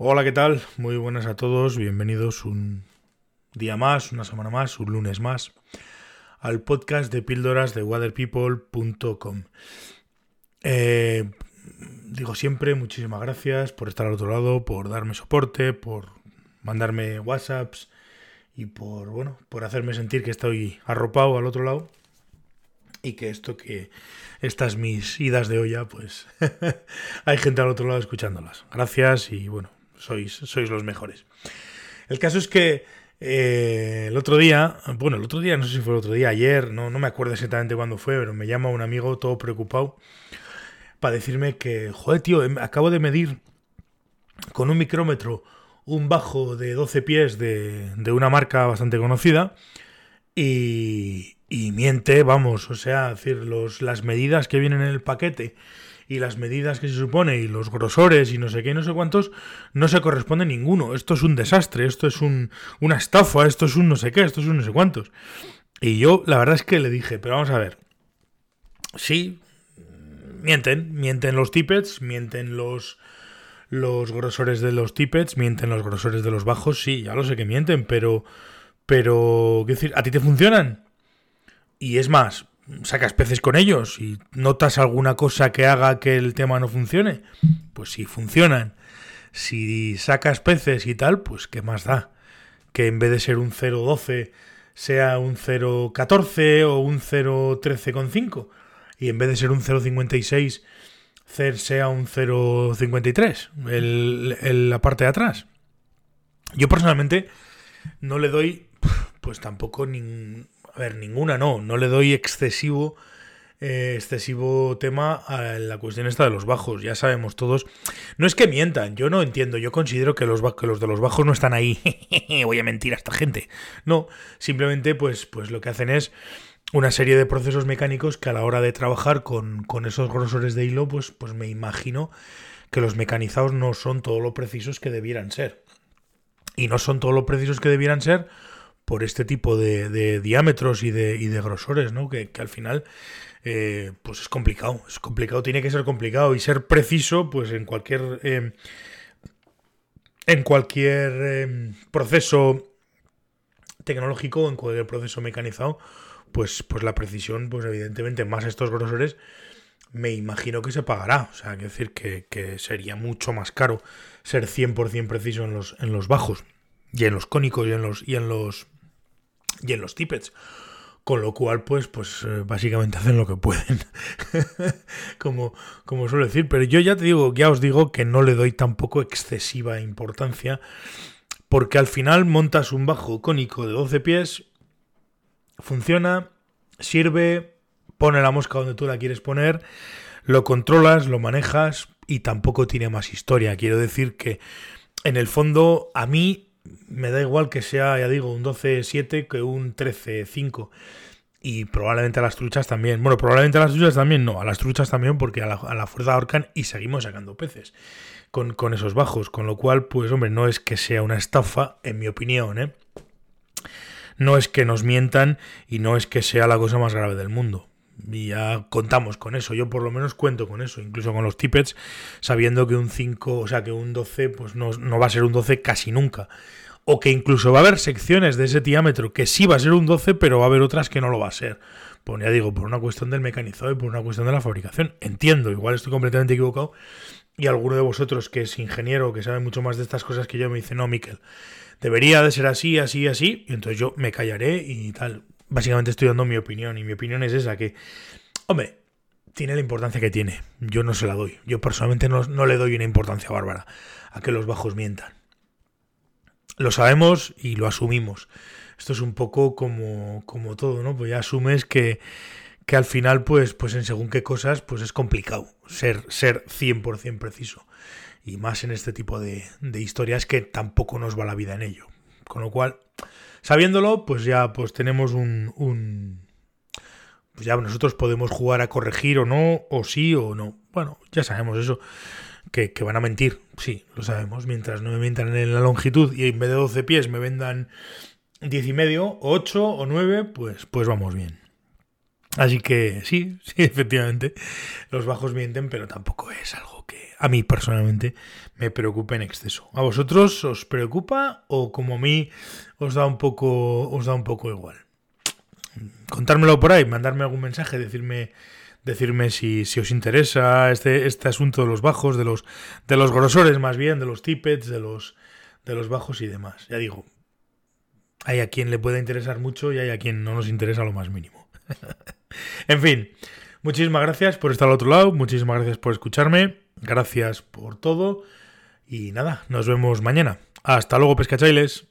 Hola, ¿qué tal? Muy buenas a todos, bienvenidos un día más, una semana más, un lunes más al podcast de píldoras de waterpeople.com. Eh, digo siempre muchísimas gracias por estar al otro lado, por darme soporte, por mandarme WhatsApps y por bueno, por hacerme sentir que estoy arropado al otro lado y que esto que estas mis idas de olla, pues hay gente al otro lado escuchándolas. Gracias y bueno, sois, sois los mejores. El caso es que eh, el otro día, bueno, el otro día, no sé si fue el otro día, ayer, no, no me acuerdo exactamente cuándo fue, pero me llama un amigo todo preocupado para decirme que, joder, tío, em, acabo de medir con un micrómetro un bajo de 12 pies de, de una marca bastante conocida y, y miente, vamos, o sea, decir, los, las medidas que vienen en el paquete y las medidas que se supone y los grosores y no sé qué no sé cuántos, no se corresponde ninguno. Esto es un desastre, esto es un, una estafa, esto es un no sé qué, esto es un no sé cuántos. Y yo la verdad es que le dije, pero vamos a ver, sí, mienten, mienten los tippets, mienten los los grosores de los tippets, mienten los grosores de los bajos, sí, ya lo sé que mienten, pero pero ¿qué decir? ¿A ti te funcionan? Y es más, sacas peces con ellos y notas alguna cosa que haga que el tema no funcione, pues si funcionan. Si sacas peces y tal, pues qué más da. Que en vez de ser un 0.12 sea un 0.14 o un 0.13,5. Y en vez de ser un 0.56 sea un 0.53, el, la parte de atrás. Yo personalmente no le doy, pues tampoco ni, a ver, ninguna no, no le doy excesivo eh, excesivo tema a la cuestión esta de los bajos. Ya sabemos todos. No es que mientan, yo no entiendo. Yo considero que los, que los de los bajos no están ahí. Voy a mentir a esta gente. No, simplemente pues, pues lo que hacen es una serie de procesos mecánicos que a la hora de trabajar con, con esos grosores de hilo, pues, pues me imagino que los mecanizados no son todo lo precisos que debieran ser. Y no son todo lo precisos que debieran ser por este tipo de, diámetros y de, grosores, ¿no? Que, al final, eh, pues es complicado, es complicado, tiene que ser complicado y ser preciso, pues en cualquier, em, en cualquier em, proceso tecnológico, en cualquier proceso mecanizado, pues, pues la precisión, pues evidentemente más estos grosores, me imagino que se pagará. O sea, que decir que, que sería mucho más caro ser 100% preciso en los, en los bajos y en los cónicos y en los, y en los y en los tippets. Con lo cual, pues, pues eh, básicamente hacen lo que pueden. como, como suelo decir. Pero yo ya te digo, ya os digo que no le doy tampoco excesiva importancia. Porque al final montas un bajo cónico de 12 pies. Funciona. Sirve. Pone la mosca donde tú la quieres poner. Lo controlas, lo manejas. Y tampoco tiene más historia. Quiero decir que en el fondo a mí me da igual que sea, ya digo, un 12-7 que un 13-5. Y probablemente a las truchas también. Bueno, probablemente a las truchas también no. A las truchas también porque a la, fuerza ahorcan y seguimos sacando peces con, con, esos bajos. Con lo cual, pues hombre, no es que sea una estafa, en mi opinión, ¿eh? No es que nos mientan y no es que sea la cosa más grave del mundo. Y ya contamos con eso, yo por lo menos cuento con eso, incluso con los tippets, sabiendo que un 5, o sea, que un 12, pues no, no va a ser un 12 casi nunca o que incluso va a haber secciones de ese diámetro que sí va a ser un 12, pero va a haber otras que no lo va a ser. Pues ya digo, por una cuestión del mecanizado y por una cuestión de la fabricación. Entiendo, igual estoy completamente equivocado. Y alguno de vosotros que es ingeniero, que sabe mucho más de estas cosas que yo, me dice, no, Miquel, debería de ser así, así, así. Y entonces yo me callaré y tal. Básicamente estoy dando mi opinión. Y mi opinión es esa, que, hombre, tiene la importancia que tiene. Yo no se la doy. Yo personalmente no, no le doy una importancia bárbara a que los bajos mientan lo sabemos y lo asumimos. Esto es un poco como, como todo, ¿no? Pues ya asumes que, que al final, pues, pues en según qué cosas, pues es complicado ser, ser 100% preciso. Y más en este tipo de, de historias que tampoco nos va la vida en ello. Con lo cual, sabiéndolo, pues ya pues tenemos un, un pues ya nosotros podemos jugar a corregir o no, o sí o no. Bueno, ya sabemos eso que, van a mentir, sí, lo sabemos. Mientras no me mientan en la longitud y en vez de 12 pies me vendan 10 y medio, 8 o 9, pues, pues vamos bien. Así que sí, sí, efectivamente, los bajos mienten, pero tampoco es algo que a mí personalmente me preocupa en exceso. ¿A vosotros os preocupa o como a mí os da un poco, os da un poco igual? Contármelo por ahí, mandarme algún mensaje, decirme decirme si, si os interesa este, este asunto de los bajos, de los, de los grosores más bien, de los tippets, de los, de los bajos y demás. Ya digo, hay a quien le pueda interesar mucho y hay a quien no nos interesa lo más mínimo. en fin, muchísimas gracias por estar al otro lado, muchísimas gracias por escucharme, gracias por todo y nada, nos vemos mañana. Hasta luego, pescachailes.